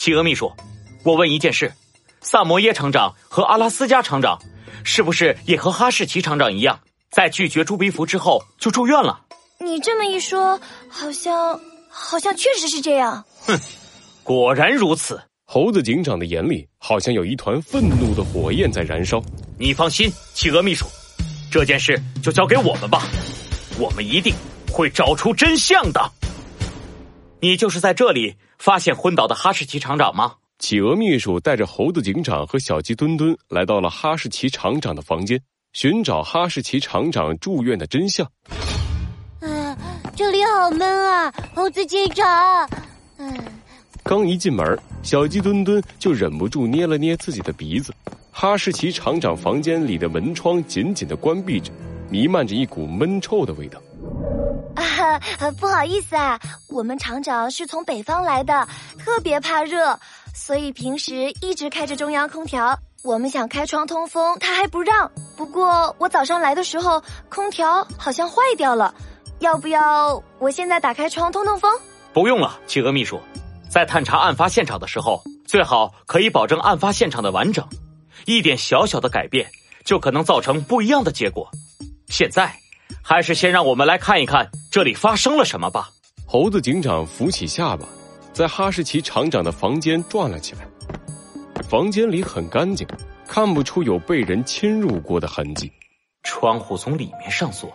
企鹅秘书，我问一件事：萨摩耶厂长和阿拉斯加厂长，是不是也和哈士奇厂长一样，在拒绝朱鼻福之后就住院了？你这么一说，好像好像确实是这样。哼，果然如此。猴子警长的眼里好像有一团愤怒的火焰在燃烧。你放心，企鹅秘书，这件事就交给我们吧，我们一定会找出真相的。你就是在这里发现昏倒的哈士奇厂长吗？企鹅秘书带着猴子警长和小鸡墩墩来到了哈士奇厂长的房间，寻找哈士奇厂长住院的真相。啊，这里好闷啊，猴子警长。嗯，刚一进门，小鸡墩墩就忍不住捏了捏自己的鼻子。哈士奇厂长房间里的门窗紧紧的关闭着，弥漫着一股闷臭的味道。啊，不好意思啊，我们厂长是从北方来的，特别怕热，所以平时一直开着中央空调。我们想开窗通风，他还不让。不过我早上来的时候，空调好像坏掉了，要不要我现在打开窗通通风？不用了，企鹅秘书，在探查案发现场的时候，最好可以保证案发现场的完整，一点小小的改变就可能造成不一样的结果。现在。还是先让我们来看一看这里发生了什么吧。猴子警长扶起下巴，在哈士奇厂长的房间转了起来。房间里很干净，看不出有被人侵入过的痕迹。窗户从里面上锁，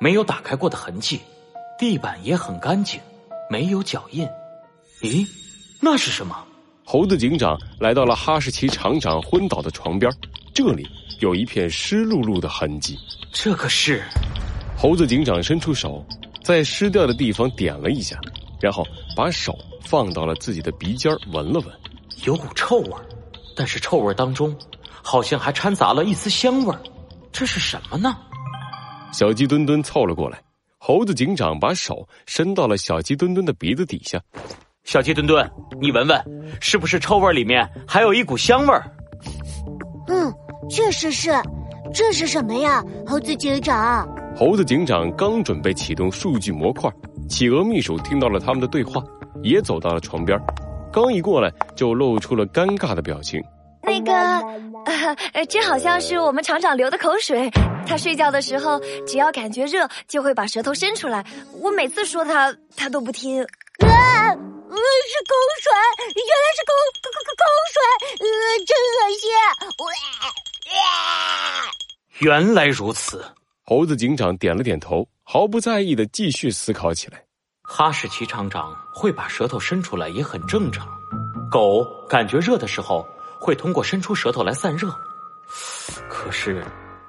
没有打开过的痕迹。地板也很干净，没有脚印。咦，那是什么？猴子警长来到了哈士奇厂长昏倒的床边，这里有一片湿漉漉的痕迹。这可是。猴子警长伸出手，在湿掉的地方点了一下，然后把手放到了自己的鼻尖闻了闻，有股臭味，但是臭味当中好像还掺杂了一丝香味，这是什么呢？小鸡墩墩凑了过来，猴子警长把手伸到了小鸡墩墩的鼻子底下，小鸡墩墩，你闻闻，是不是臭味里面还有一股香味？嗯，确实是，这是什么呀，猴子警长？猴子警长刚准备启动数据模块，企鹅秘书听到了他们的对话，也走到了床边，刚一过来就露出了尴尬的表情。那个，呃，这好像是我们厂长流的口水。他睡觉的时候，只要感觉热，就会把舌头伸出来。我每次说他，他都不听。啊，呃是口水，原来是口口口口水，呃，真恶心。原来如此。猴子警长点了点头，毫不在意的继续思考起来。哈士奇厂长会把舌头伸出来也很正常，狗感觉热的时候会通过伸出舌头来散热。可是，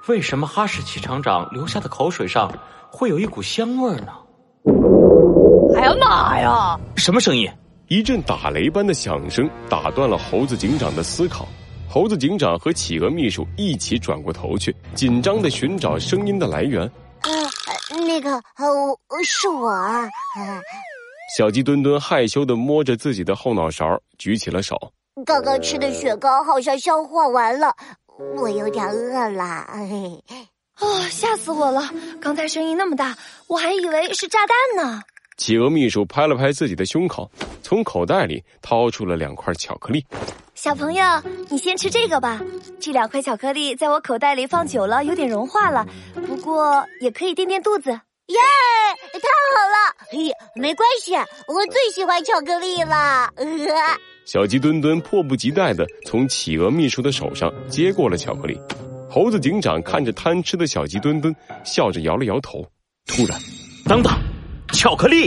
为什么哈士奇厂长留下的口水上会有一股香味呢？哎呀妈呀！什么声音？一阵打雷般的响声打断了猴子警长的思考。猴子警长和企鹅秘书一起转过头去，紧张的寻找声音的来源。啊，那个，呃，是我。啊。小鸡墩墩害羞的摸着自己的后脑勺，举起了手。刚刚吃的雪糕好像消化完了，我有点饿了。啊，吓死我了！刚才声音那么大，我还以为是炸弹呢。企鹅秘书拍了拍自己的胸口，从口袋里掏出了两块巧克力。小朋友，你先吃这个吧。这两块巧克力在我口袋里放久了，有点融化了，不过也可以垫垫肚子。耶，太好了！嘿，没关系，我最喜欢巧克力了。小鸡墩墩迫不及待的从企鹅秘书的手上接过了巧克力。猴子警长看着贪吃的小鸡墩墩，笑着摇了摇头。突然，等等。巧克力。